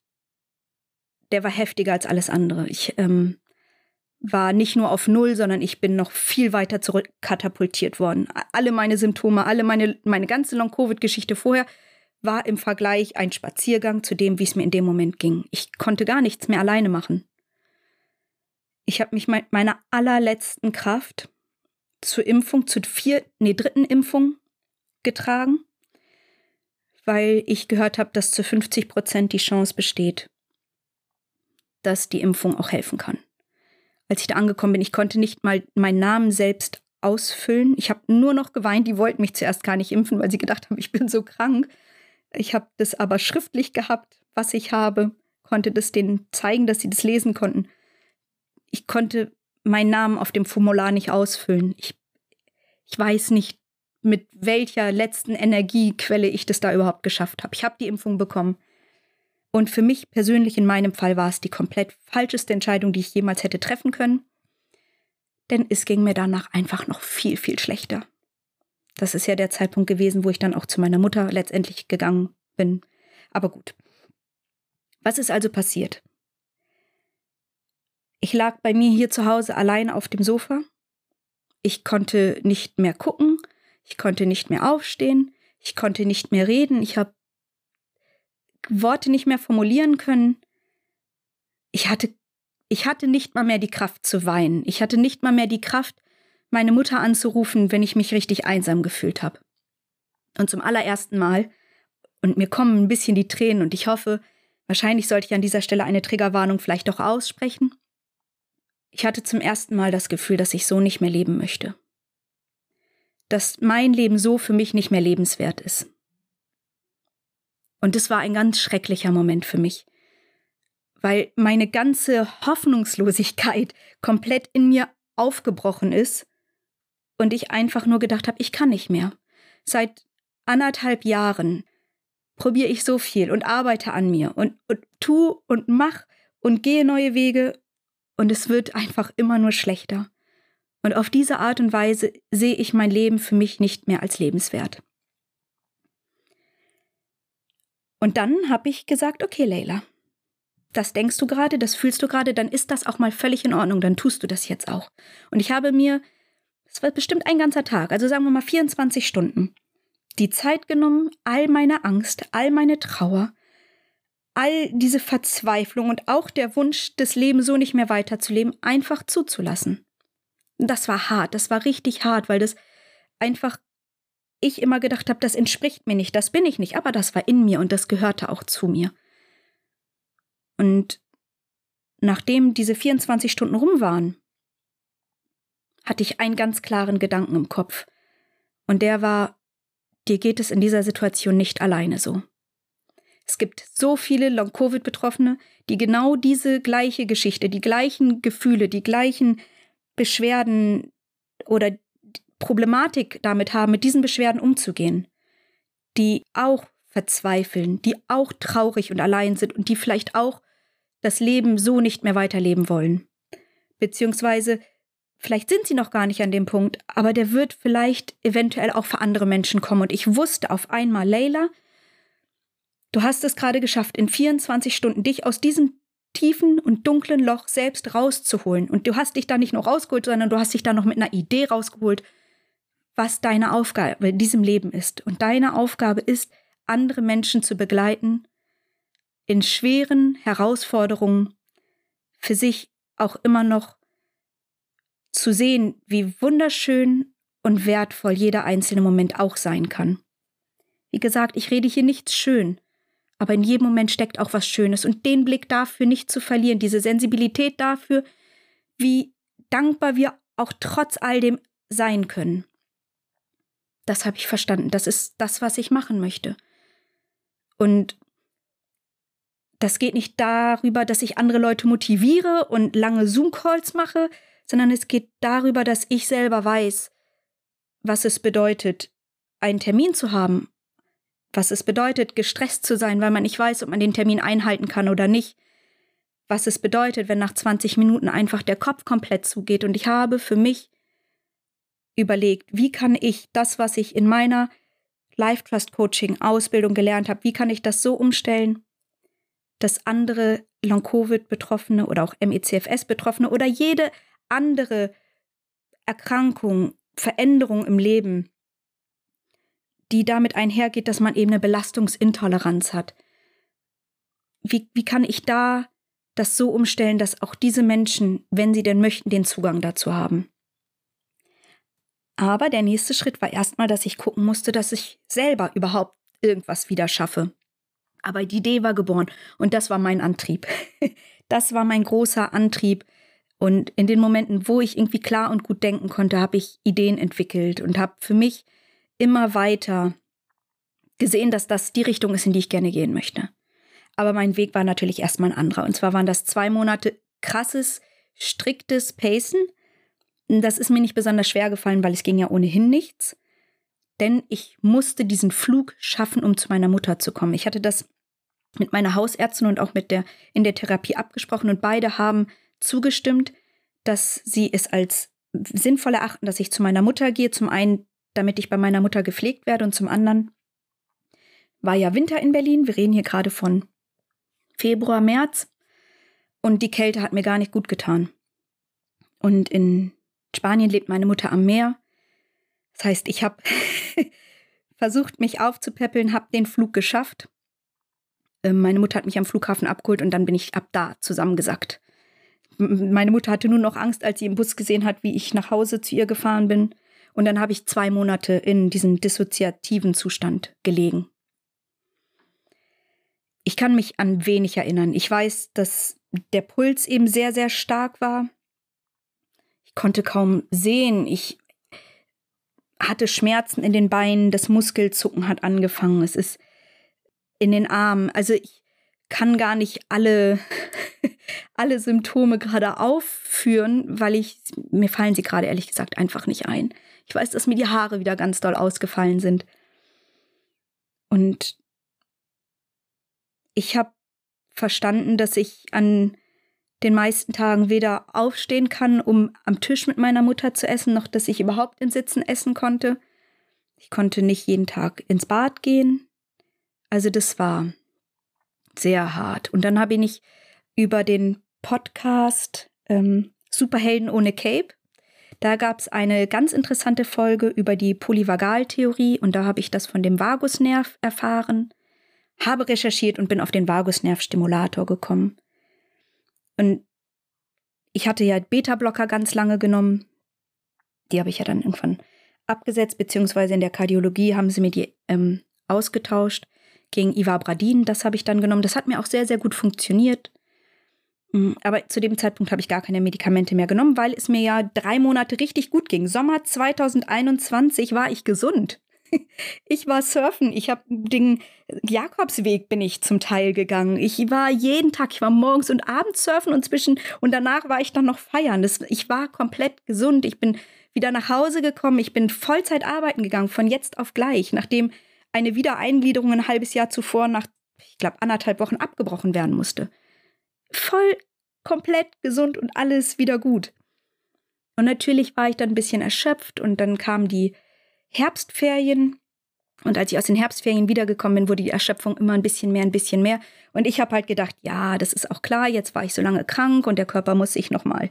der war heftiger als alles andere. Ich ähm, war nicht nur auf Null, sondern ich bin noch viel weiter zurückkatapultiert worden. Alle meine Symptome, alle meine, meine ganze Long-Covid-Geschichte vorher war im Vergleich ein Spaziergang zu dem, wie es mir in dem Moment ging. Ich konnte gar nichts mehr alleine machen. Ich habe mich mit meiner allerletzten Kraft zur Impfung, zur vier, nee, dritten Impfung getragen weil ich gehört habe, dass zu 50 Prozent die Chance besteht, dass die Impfung auch helfen kann. Als ich da angekommen bin, ich konnte nicht mal meinen Namen selbst ausfüllen. Ich habe nur noch geweint. Die wollten mich zuerst gar nicht impfen, weil sie gedacht haben, ich bin so krank. Ich habe das aber schriftlich gehabt, was ich habe, konnte das denen zeigen, dass sie das lesen konnten. Ich konnte meinen Namen auf dem Formular nicht ausfüllen. Ich, ich weiß nicht, mit welcher letzten Energiequelle ich das da überhaupt geschafft habe. Ich habe die Impfung bekommen. Und für mich persönlich in meinem Fall war es die komplett falscheste Entscheidung, die ich jemals hätte treffen können. Denn es ging mir danach einfach noch viel, viel schlechter. Das ist ja der Zeitpunkt gewesen, wo ich dann auch zu meiner Mutter letztendlich gegangen bin. Aber gut. Was ist also passiert? Ich lag bei mir hier zu Hause allein auf dem Sofa. Ich konnte nicht mehr gucken, ich konnte nicht mehr aufstehen, ich konnte nicht mehr reden, ich habe Worte nicht mehr formulieren können. Ich hatte, ich hatte nicht mal mehr die Kraft zu weinen. Ich hatte nicht mal mehr die Kraft, meine Mutter anzurufen, wenn ich mich richtig einsam gefühlt habe. Und zum allerersten Mal, und mir kommen ein bisschen die Tränen, und ich hoffe, wahrscheinlich sollte ich an dieser Stelle eine Triggerwarnung vielleicht doch aussprechen. Ich hatte zum ersten Mal das Gefühl, dass ich so nicht mehr leben möchte. Dass mein Leben so für mich nicht mehr lebenswert ist. Und es war ein ganz schrecklicher Moment für mich, weil meine ganze Hoffnungslosigkeit komplett in mir aufgebrochen ist und ich einfach nur gedacht habe, ich kann nicht mehr. Seit anderthalb Jahren probiere ich so viel und arbeite an mir und, und tu und mach und gehe neue Wege und es wird einfach immer nur schlechter. Und auf diese Art und Weise sehe ich mein Leben für mich nicht mehr als lebenswert. Und dann habe ich gesagt, okay, Leila, das denkst du gerade, das fühlst du gerade, dann ist das auch mal völlig in Ordnung, dann tust du das jetzt auch. Und ich habe mir, es war bestimmt ein ganzer Tag, also sagen wir mal 24 Stunden, die Zeit genommen, all meine Angst, all meine Trauer, all diese Verzweiflung und auch der Wunsch, das Leben so nicht mehr weiterzuleben, einfach zuzulassen. Das war hart, das war richtig hart, weil das einfach ich immer gedacht habe, das entspricht mir nicht, das bin ich nicht, aber das war in mir und das gehörte auch zu mir. Und nachdem diese 24 Stunden rum waren, hatte ich einen ganz klaren Gedanken im Kopf. Und der war, dir geht es in dieser Situation nicht alleine so. Es gibt so viele Long-Covid-Betroffene, die genau diese gleiche Geschichte, die gleichen Gefühle, die gleichen Beschwerden oder Problematik damit haben, mit diesen Beschwerden umzugehen, die auch verzweifeln, die auch traurig und allein sind und die vielleicht auch das Leben so nicht mehr weiterleben wollen. Beziehungsweise, vielleicht sind sie noch gar nicht an dem Punkt, aber der wird vielleicht eventuell auch für andere Menschen kommen. Und ich wusste auf einmal, Leila, du hast es gerade geschafft, in 24 Stunden dich aus diesem tiefen und dunklen Loch selbst rauszuholen. Und du hast dich da nicht nur rausgeholt, sondern du hast dich da noch mit einer Idee rausgeholt, was deine Aufgabe in diesem Leben ist. Und deine Aufgabe ist, andere Menschen zu begleiten, in schweren Herausforderungen für sich auch immer noch zu sehen, wie wunderschön und wertvoll jeder einzelne Moment auch sein kann. Wie gesagt, ich rede hier nichts schön, aber in jedem Moment steckt auch was Schönes und den Blick dafür nicht zu verlieren, diese Sensibilität dafür, wie dankbar wir auch trotz all dem sein können das habe ich verstanden. Das ist das, was ich machen möchte. Und das geht nicht darüber, dass ich andere Leute motiviere und lange Zoom-Calls mache, sondern es geht darüber, dass ich selber weiß, was es bedeutet, einen Termin zu haben, was es bedeutet, gestresst zu sein, weil man nicht weiß, ob man den Termin einhalten kann oder nicht, was es bedeutet, wenn nach 20 Minuten einfach der Kopf komplett zugeht. Und ich habe für mich überlegt, wie kann ich das, was ich in meiner Life Trust Coaching Ausbildung gelernt habe, wie kann ich das so umstellen, dass andere Long-Covid-Betroffene oder auch MECFS-Betroffene oder jede andere Erkrankung, Veränderung im Leben, die damit einhergeht, dass man eben eine Belastungsintoleranz hat. Wie, wie kann ich da das so umstellen, dass auch diese Menschen, wenn sie denn möchten, den Zugang dazu haben? Aber der nächste Schritt war erstmal, dass ich gucken musste, dass ich selber überhaupt irgendwas wieder schaffe. Aber die Idee war geboren und das war mein Antrieb. Das war mein großer Antrieb. Und in den Momenten, wo ich irgendwie klar und gut denken konnte, habe ich Ideen entwickelt und habe für mich immer weiter gesehen, dass das die Richtung ist, in die ich gerne gehen möchte. Aber mein Weg war natürlich erstmal ein anderer. Und zwar waren das zwei Monate krasses, striktes Pacen. Das ist mir nicht besonders schwer gefallen, weil es ging ja ohnehin nichts. Denn ich musste diesen Flug schaffen, um zu meiner Mutter zu kommen. Ich hatte das mit meiner Hausärztin und auch mit der in der Therapie abgesprochen und beide haben zugestimmt, dass sie es als sinnvoll erachten, dass ich zu meiner Mutter gehe. Zum einen, damit ich bei meiner Mutter gepflegt werde und zum anderen war ja Winter in Berlin. Wir reden hier gerade von Februar, März und die Kälte hat mir gar nicht gut getan. Und in Spanien lebt meine Mutter am Meer. Das heißt, ich habe versucht, mich aufzupäppeln, habe den Flug geschafft ähm, meine Mutter hat mich am Flughafen abgeholt und dann bin ich ab da zusammengesackt. Meine Mutter hatte nur noch Angst, als sie im Bus gesehen hat, wie ich nach Hause zu ihr gefahren bin. Und dann habe ich zwei Monate in diesem dissoziativen Zustand gelegen. Ich kann mich an wenig erinnern. Ich weiß, dass der Puls eben sehr, sehr stark war. Ich konnte kaum sehen. Ich hatte Schmerzen in den Beinen. Das Muskelzucken hat angefangen. Es ist in den Armen. Also ich kann gar nicht alle, alle Symptome gerade aufführen, weil ich, mir fallen sie gerade ehrlich gesagt einfach nicht ein. Ich weiß, dass mir die Haare wieder ganz doll ausgefallen sind. Und ich habe verstanden, dass ich an den meisten Tagen weder aufstehen kann, um am Tisch mit meiner Mutter zu essen, noch dass ich überhaupt in Sitzen essen konnte. Ich konnte nicht jeden Tag ins Bad gehen. Also das war sehr hart. Und dann habe ich über den Podcast ähm, Superhelden ohne Cape. Da gab es eine ganz interessante Folge über die Polyvagaltheorie und da habe ich das von dem Vagusnerv erfahren, habe recherchiert und bin auf den Vagusnervstimulator gekommen. Und ich hatte ja Beta-Blocker ganz lange genommen. Die habe ich ja dann irgendwann abgesetzt, beziehungsweise in der Kardiologie haben sie mir die ähm, ausgetauscht gegen Ivabradin. Das habe ich dann genommen. Das hat mir auch sehr, sehr gut funktioniert. Mm, aber zu dem Zeitpunkt habe ich gar keine Medikamente mehr genommen, weil es mir ja drei Monate richtig gut ging. Sommer 2021 war ich gesund. Ich war surfen, ich habe den Jakobsweg bin ich zum Teil gegangen. Ich war jeden Tag, ich war morgens und abends surfen und zwischen und danach war ich dann noch feiern. Das, ich war komplett gesund. Ich bin wieder nach Hause gekommen. Ich bin Vollzeit arbeiten gegangen von jetzt auf gleich, nachdem eine Wiedereingliederung ein halbes Jahr zuvor nach, ich glaube, anderthalb Wochen abgebrochen werden musste. Voll komplett gesund und alles wieder gut. Und natürlich war ich dann ein bisschen erschöpft und dann kamen die Herbstferien. Und als ich aus den Herbstferien wiedergekommen bin, wurde die Erschöpfung immer ein bisschen mehr, ein bisschen mehr. Und ich habe halt gedacht, ja, das ist auch klar, jetzt war ich so lange krank und der Körper muss sich nochmal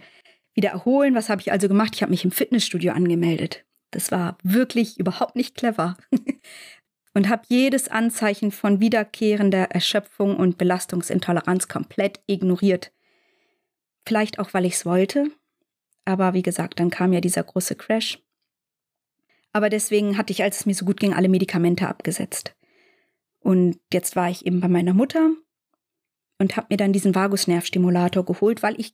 wieder erholen. Was habe ich also gemacht? Ich habe mich im Fitnessstudio angemeldet. Das war wirklich überhaupt nicht clever. und habe jedes Anzeichen von wiederkehrender Erschöpfung und Belastungsintoleranz komplett ignoriert. Vielleicht auch, weil ich es wollte, aber wie gesagt, dann kam ja dieser große Crash. Aber deswegen hatte ich, als es mir so gut ging, alle Medikamente abgesetzt. Und jetzt war ich eben bei meiner Mutter und habe mir dann diesen Vagusnervstimulator geholt, weil ich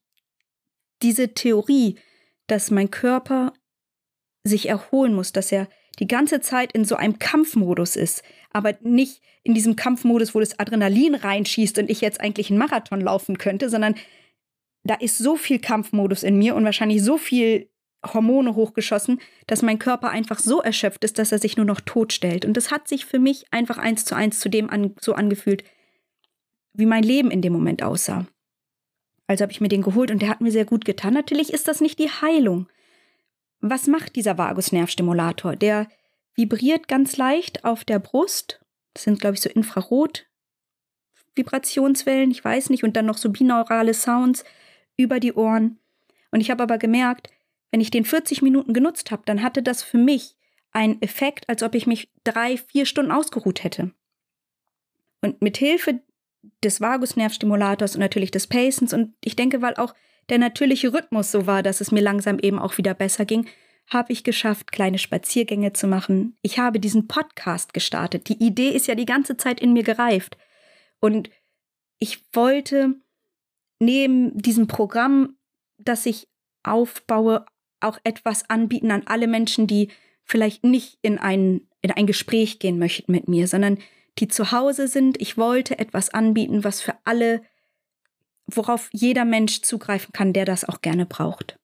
diese Theorie, dass mein Körper sich erholen muss, dass er die ganze Zeit in so einem Kampfmodus ist, aber nicht in diesem Kampfmodus, wo das Adrenalin reinschießt und ich jetzt eigentlich einen Marathon laufen könnte, sondern da ist so viel Kampfmodus in mir und wahrscheinlich so viel Hormone hochgeschossen, dass mein Körper einfach so erschöpft ist, dass er sich nur noch tot stellt. Und das hat sich für mich einfach eins zu eins zu dem an, so angefühlt, wie mein Leben in dem Moment aussah. Also habe ich mir den geholt und der hat mir sehr gut getan. Natürlich ist das nicht die Heilung. Was macht dieser Vagusnervstimulator? Der vibriert ganz leicht auf der Brust. Das sind, glaube ich, so Infrarot-Vibrationswellen, ich weiß nicht, und dann noch so binaurale Sounds über die Ohren. Und ich habe aber gemerkt, wenn ich den 40 Minuten genutzt habe, dann hatte das für mich einen Effekt, als ob ich mich drei, vier Stunden ausgeruht hätte. Und mit Hilfe des Vagusnervstimulators und natürlich des Pacens und ich denke, weil auch der natürliche Rhythmus so war, dass es mir langsam eben auch wieder besser ging, habe ich geschafft, kleine Spaziergänge zu machen. Ich habe diesen Podcast gestartet. Die Idee ist ja die ganze Zeit in mir gereift. Und ich wollte neben diesem Programm, das ich aufbaue, auch etwas anbieten an alle Menschen, die vielleicht nicht in ein, in ein Gespräch gehen möchten mit mir, sondern die zu Hause sind. Ich wollte etwas anbieten, was für alle, worauf jeder Mensch zugreifen kann, der das auch gerne braucht.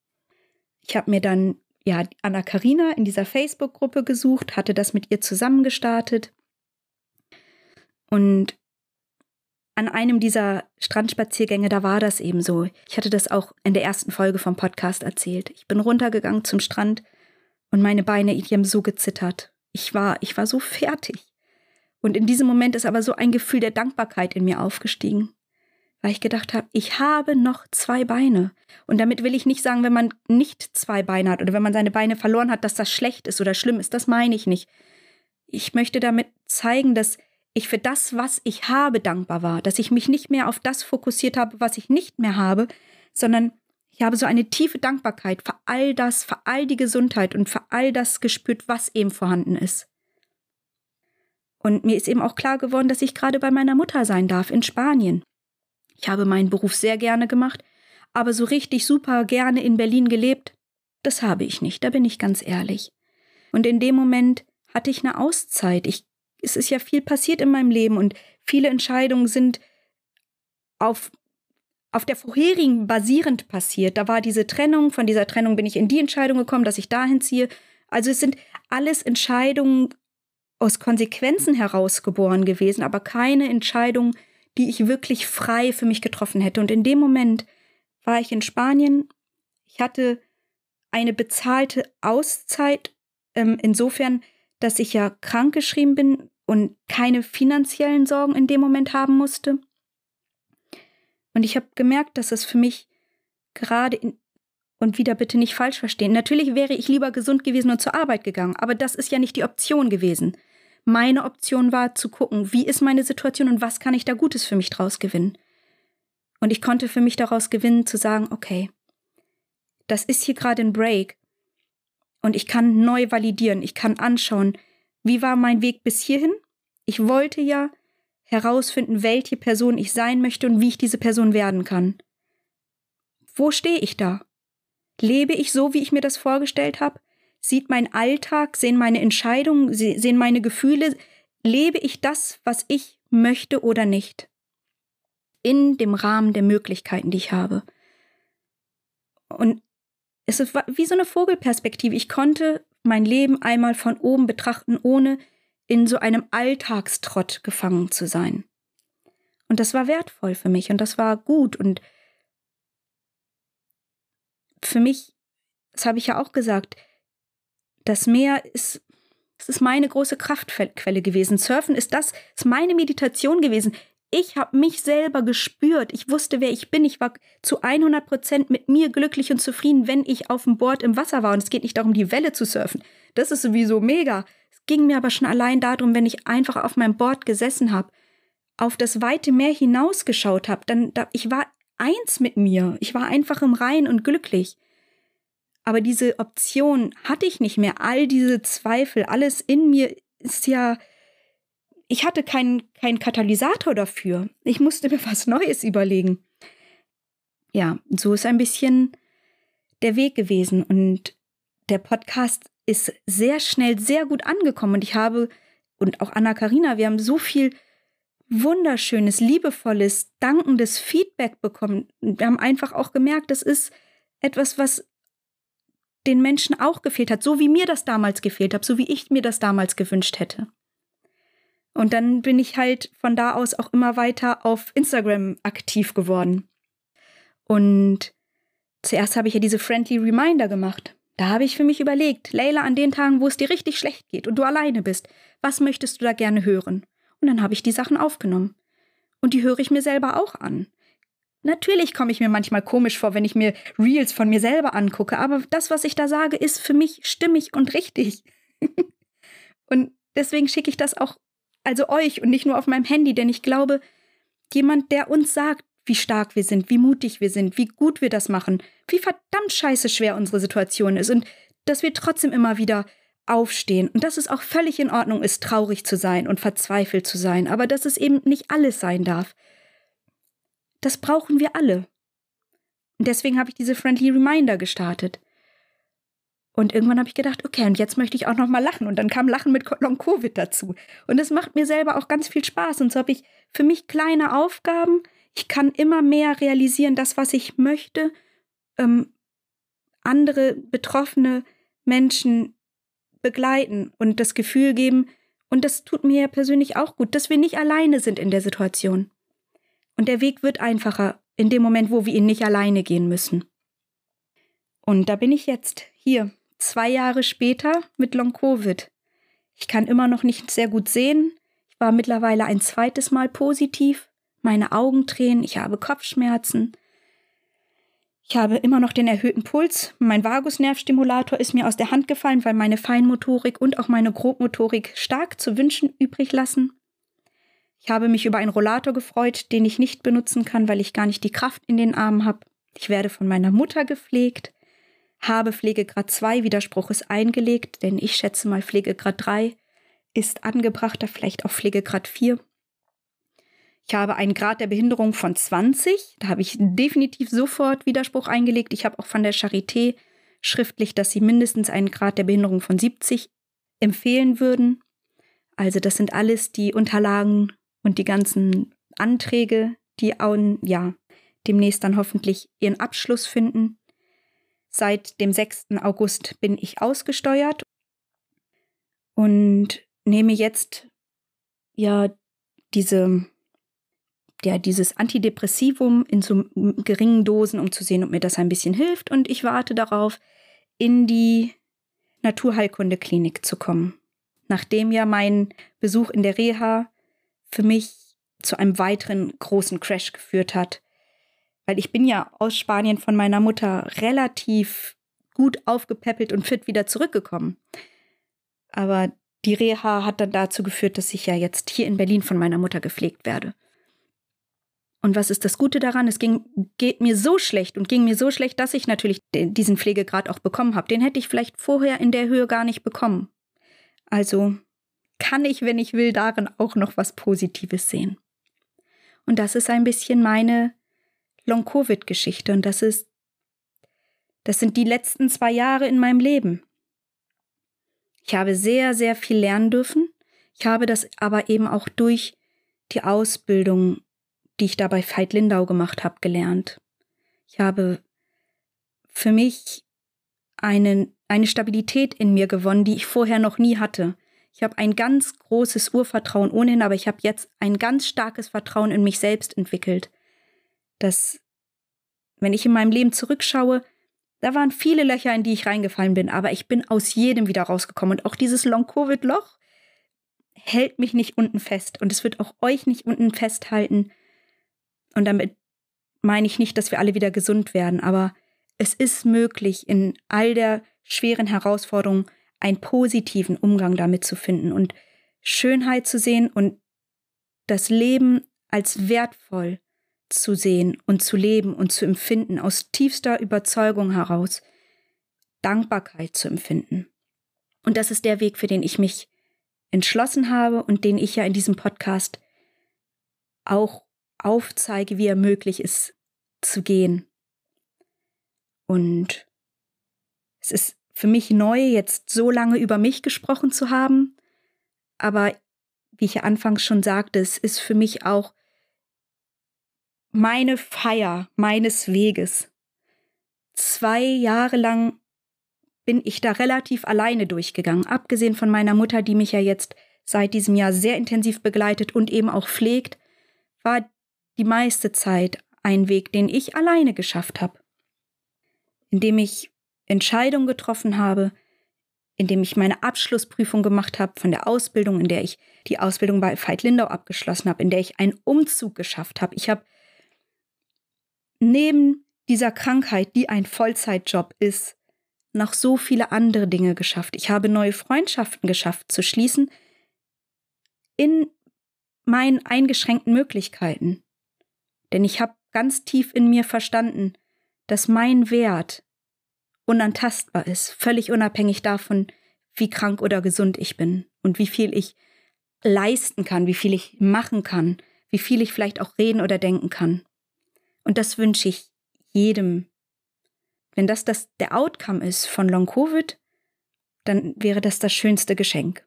Ich habe mir dann ja Anna Karina in dieser Facebook-Gruppe gesucht, hatte das mit ihr zusammen gestartet und an einem dieser Strandspaziergänge, da war das eben so. Ich hatte das auch in der ersten Folge vom Podcast erzählt. Ich bin runtergegangen zum Strand und meine Beine, die haben so gezittert. Ich war, ich war so fertig. Und in diesem Moment ist aber so ein Gefühl der Dankbarkeit in mir aufgestiegen, weil ich gedacht habe, ich habe noch zwei Beine. Und damit will ich nicht sagen, wenn man nicht zwei Beine hat oder wenn man seine Beine verloren hat, dass das schlecht ist oder schlimm ist. Das meine ich nicht. Ich möchte damit zeigen, dass ich für das, was ich habe, dankbar war, dass ich mich nicht mehr auf das fokussiert habe, was ich nicht mehr habe, sondern ich habe so eine tiefe Dankbarkeit für all das, für all die Gesundheit und für all das gespürt, was eben vorhanden ist. Und mir ist eben auch klar geworden, dass ich gerade bei meiner Mutter sein darf in Spanien. Ich habe meinen Beruf sehr gerne gemacht, aber so richtig super gerne in Berlin gelebt, das habe ich nicht, da bin ich ganz ehrlich. Und in dem Moment hatte ich eine Auszeit. Ich, es ist ja viel passiert in meinem Leben und viele Entscheidungen sind auf, auf der vorherigen basierend passiert. Da war diese Trennung, von dieser Trennung bin ich in die Entscheidung gekommen, dass ich dahin ziehe. Also es sind alles Entscheidungen aus Konsequenzen heraus geboren gewesen, aber keine Entscheidung, die ich wirklich frei für mich getroffen hätte. Und in dem Moment war ich in Spanien. Ich hatte eine bezahlte Auszeit, ähm, insofern, dass ich ja krankgeschrieben bin und keine finanziellen Sorgen in dem Moment haben musste. Und ich habe gemerkt, dass es für mich gerade in, und wieder bitte nicht falsch verstehen. Natürlich wäre ich lieber gesund gewesen und zur Arbeit gegangen, aber das ist ja nicht die Option gewesen. Meine Option war zu gucken, wie ist meine Situation und was kann ich da Gutes für mich draus gewinnen. Und ich konnte für mich daraus gewinnen, zu sagen, okay, das ist hier gerade ein Break. Und ich kann neu validieren, ich kann anschauen, wie war mein Weg bis hierhin? Ich wollte ja herausfinden, welche Person ich sein möchte und wie ich diese Person werden kann. Wo stehe ich da? Lebe ich so, wie ich mir das vorgestellt habe? Sieht mein Alltag, sehen meine Entscheidungen, sehen meine Gefühle, lebe ich das, was ich möchte oder nicht? In dem Rahmen der Möglichkeiten, die ich habe. Und es ist wie so eine Vogelperspektive. Ich konnte mein Leben einmal von oben betrachten, ohne in so einem Alltagstrott gefangen zu sein. Und das war wertvoll für mich und das war gut und für mich, das habe ich ja auch gesagt, das Meer ist, das ist meine große Kraftquelle gewesen. Surfen ist das, ist meine Meditation gewesen. Ich habe mich selber gespürt. Ich wusste, wer ich bin. Ich war zu 100 Prozent mit mir glücklich und zufrieden, wenn ich auf dem Board im Wasser war. Und es geht nicht darum, die Welle zu surfen. Das ist sowieso mega. Es ging mir aber schon allein darum, wenn ich einfach auf meinem Board gesessen habe, auf das weite Meer hinausgeschaut habe, dann, da, ich war eins mit mir. Ich war einfach im Rein und glücklich. Aber diese Option hatte ich nicht mehr. All diese Zweifel, alles in mir ist ja. Ich hatte keinen kein Katalysator dafür. Ich musste mir was Neues überlegen. Ja, so ist ein bisschen der Weg gewesen. Und der Podcast ist sehr schnell sehr gut angekommen. Und ich habe, und auch Anna Karina, wir haben so viel wunderschönes, liebevolles, dankendes Feedback bekommen. Wir haben einfach auch gemerkt, das ist etwas, was den Menschen auch gefehlt hat, so wie mir das damals gefehlt hat, so wie ich mir das damals gewünscht hätte. Und dann bin ich halt von da aus auch immer weiter auf Instagram aktiv geworden. Und zuerst habe ich ja diese Friendly Reminder gemacht. Da habe ich für mich überlegt, Leila, an den Tagen, wo es dir richtig schlecht geht und du alleine bist, was möchtest du da gerne hören? Und dann habe ich die Sachen aufgenommen. Und die höre ich mir selber auch an. Natürlich komme ich mir manchmal komisch vor, wenn ich mir Reels von mir selber angucke, aber das, was ich da sage, ist für mich stimmig und richtig. und deswegen schicke ich das auch, also euch und nicht nur auf meinem Handy, denn ich glaube, jemand, der uns sagt, wie stark wir sind, wie mutig wir sind, wie gut wir das machen, wie verdammt scheiße schwer unsere Situation ist und dass wir trotzdem immer wieder aufstehen und dass es auch völlig in Ordnung ist, traurig zu sein und verzweifelt zu sein, aber dass es eben nicht alles sein darf. Das brauchen wir alle. Und deswegen habe ich diese Friendly Reminder gestartet. Und irgendwann habe ich gedacht, okay, und jetzt möchte ich auch noch mal lachen. Und dann kam Lachen mit Long Covid dazu. Und es macht mir selber auch ganz viel Spaß. Und so habe ich für mich kleine Aufgaben. Ich kann immer mehr realisieren, das, was ich möchte, ähm, andere betroffene Menschen begleiten und das Gefühl geben, und das tut mir persönlich auch gut, dass wir nicht alleine sind in der Situation. Und der Weg wird einfacher in dem Moment, wo wir ihn nicht alleine gehen müssen. Und da bin ich jetzt hier, zwei Jahre später mit Long Covid. Ich kann immer noch nicht sehr gut sehen. Ich war mittlerweile ein zweites Mal positiv. Meine Augen tränen, ich habe Kopfschmerzen. Ich habe immer noch den erhöhten Puls. Mein Vagusnervstimulator ist mir aus der Hand gefallen, weil meine Feinmotorik und auch meine Grobmotorik stark zu wünschen übrig lassen. Ich habe mich über einen Rollator gefreut, den ich nicht benutzen kann, weil ich gar nicht die Kraft in den Armen habe. Ich werde von meiner Mutter gepflegt, habe Pflegegrad 2, Widerspruch ist eingelegt, denn ich schätze mal Pflegegrad 3 ist angebrachter, vielleicht auch Pflegegrad 4. Ich habe einen Grad der Behinderung von 20. Da habe ich definitiv sofort Widerspruch eingelegt. Ich habe auch von der Charité schriftlich, dass sie mindestens einen Grad der Behinderung von 70 empfehlen würden. Also das sind alles die Unterlagen und die ganzen Anträge, die auch, ja, demnächst dann hoffentlich ihren Abschluss finden. Seit dem 6. August bin ich ausgesteuert und nehme jetzt ja diese ja, dieses Antidepressivum in so geringen Dosen, um zu sehen, ob mir das ein bisschen hilft. Und ich warte darauf, in die Naturheilkunde-Klinik zu kommen. Nachdem ja mein Besuch in der Reha für mich zu einem weiteren großen Crash geführt hat. Weil ich bin ja aus Spanien von meiner Mutter relativ gut aufgepäppelt und fit wieder zurückgekommen. Aber die Reha hat dann dazu geführt, dass ich ja jetzt hier in Berlin von meiner Mutter gepflegt werde. Und was ist das Gute daran? Es ging, geht mir so schlecht und ging mir so schlecht, dass ich natürlich diesen Pflegegrad auch bekommen habe. Den hätte ich vielleicht vorher in der Höhe gar nicht bekommen. Also kann ich, wenn ich will, darin auch noch was Positives sehen. Und das ist ein bisschen meine Long-Covid-Geschichte. Und das ist, das sind die letzten zwei Jahre in meinem Leben. Ich habe sehr, sehr viel lernen dürfen. Ich habe das aber eben auch durch die Ausbildung die ich da bei Veit Lindau gemacht habe, gelernt. Ich habe für mich eine, eine Stabilität in mir gewonnen, die ich vorher noch nie hatte. Ich habe ein ganz großes Urvertrauen ohnehin, aber ich habe jetzt ein ganz starkes Vertrauen in mich selbst entwickelt. Dass, wenn ich in meinem Leben zurückschaue, da waren viele Löcher, in die ich reingefallen bin, aber ich bin aus jedem wieder rausgekommen. Und auch dieses Long-Covid-Loch hält mich nicht unten fest. Und es wird auch euch nicht unten festhalten. Und damit meine ich nicht, dass wir alle wieder gesund werden, aber es ist möglich, in all der schweren Herausforderungen einen positiven Umgang damit zu finden und Schönheit zu sehen und das Leben als wertvoll zu sehen und zu leben und zu empfinden, aus tiefster Überzeugung heraus Dankbarkeit zu empfinden. Und das ist der Weg, für den ich mich entschlossen habe und den ich ja in diesem Podcast auch aufzeige, wie er möglich ist zu gehen. Und es ist für mich neu, jetzt so lange über mich gesprochen zu haben, aber wie ich ja anfangs schon sagte, es ist für mich auch meine Feier meines Weges. Zwei Jahre lang bin ich da relativ alleine durchgegangen, abgesehen von meiner Mutter, die mich ja jetzt seit diesem Jahr sehr intensiv begleitet und eben auch pflegt, war die meiste Zeit ein Weg, den ich alleine geschafft habe, indem ich Entscheidungen getroffen habe, indem ich meine Abschlussprüfung gemacht habe von der Ausbildung, in der ich die Ausbildung bei Veit Lindau abgeschlossen habe, in der ich einen Umzug geschafft habe. Ich habe neben dieser Krankheit, die ein Vollzeitjob ist, noch so viele andere Dinge geschafft. Ich habe neue Freundschaften geschafft zu schließen in meinen eingeschränkten Möglichkeiten. Denn ich habe ganz tief in mir verstanden, dass mein Wert unantastbar ist, völlig unabhängig davon, wie krank oder gesund ich bin und wie viel ich leisten kann, wie viel ich machen kann, wie viel ich vielleicht auch reden oder denken kann. Und das wünsche ich jedem. Wenn das, das der Outcome ist von Long Covid, dann wäre das das schönste Geschenk.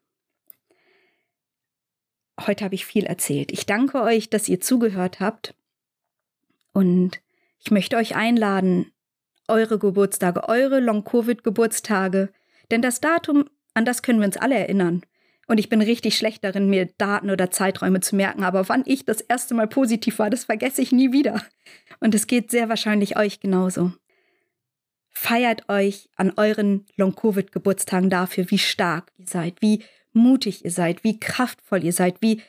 Heute habe ich viel erzählt. Ich danke euch, dass ihr zugehört habt. Und ich möchte euch einladen, eure Geburtstage, eure Long-Covid-Geburtstage, denn das Datum, an das können wir uns alle erinnern. Und ich bin richtig schlecht darin, mir Daten oder Zeiträume zu merken, aber wann ich das erste Mal positiv war, das vergesse ich nie wieder. Und es geht sehr wahrscheinlich euch genauso. Feiert euch an euren Long-Covid-Geburtstagen dafür, wie stark ihr seid, wie mutig ihr seid, wie kraftvoll ihr seid, wie,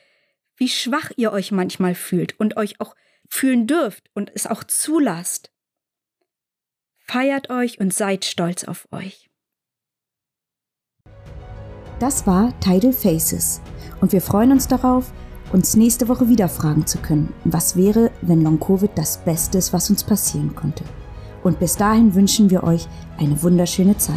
wie schwach ihr euch manchmal fühlt und euch auch fühlen dürft und es auch zulasst. Feiert euch und seid stolz auf euch. Das war Tidal Faces und wir freuen uns darauf, uns nächste Woche wieder fragen zu können, was wäre, wenn Long Covid das Beste ist, was uns passieren konnte. Und bis dahin wünschen wir euch eine wunderschöne Zeit.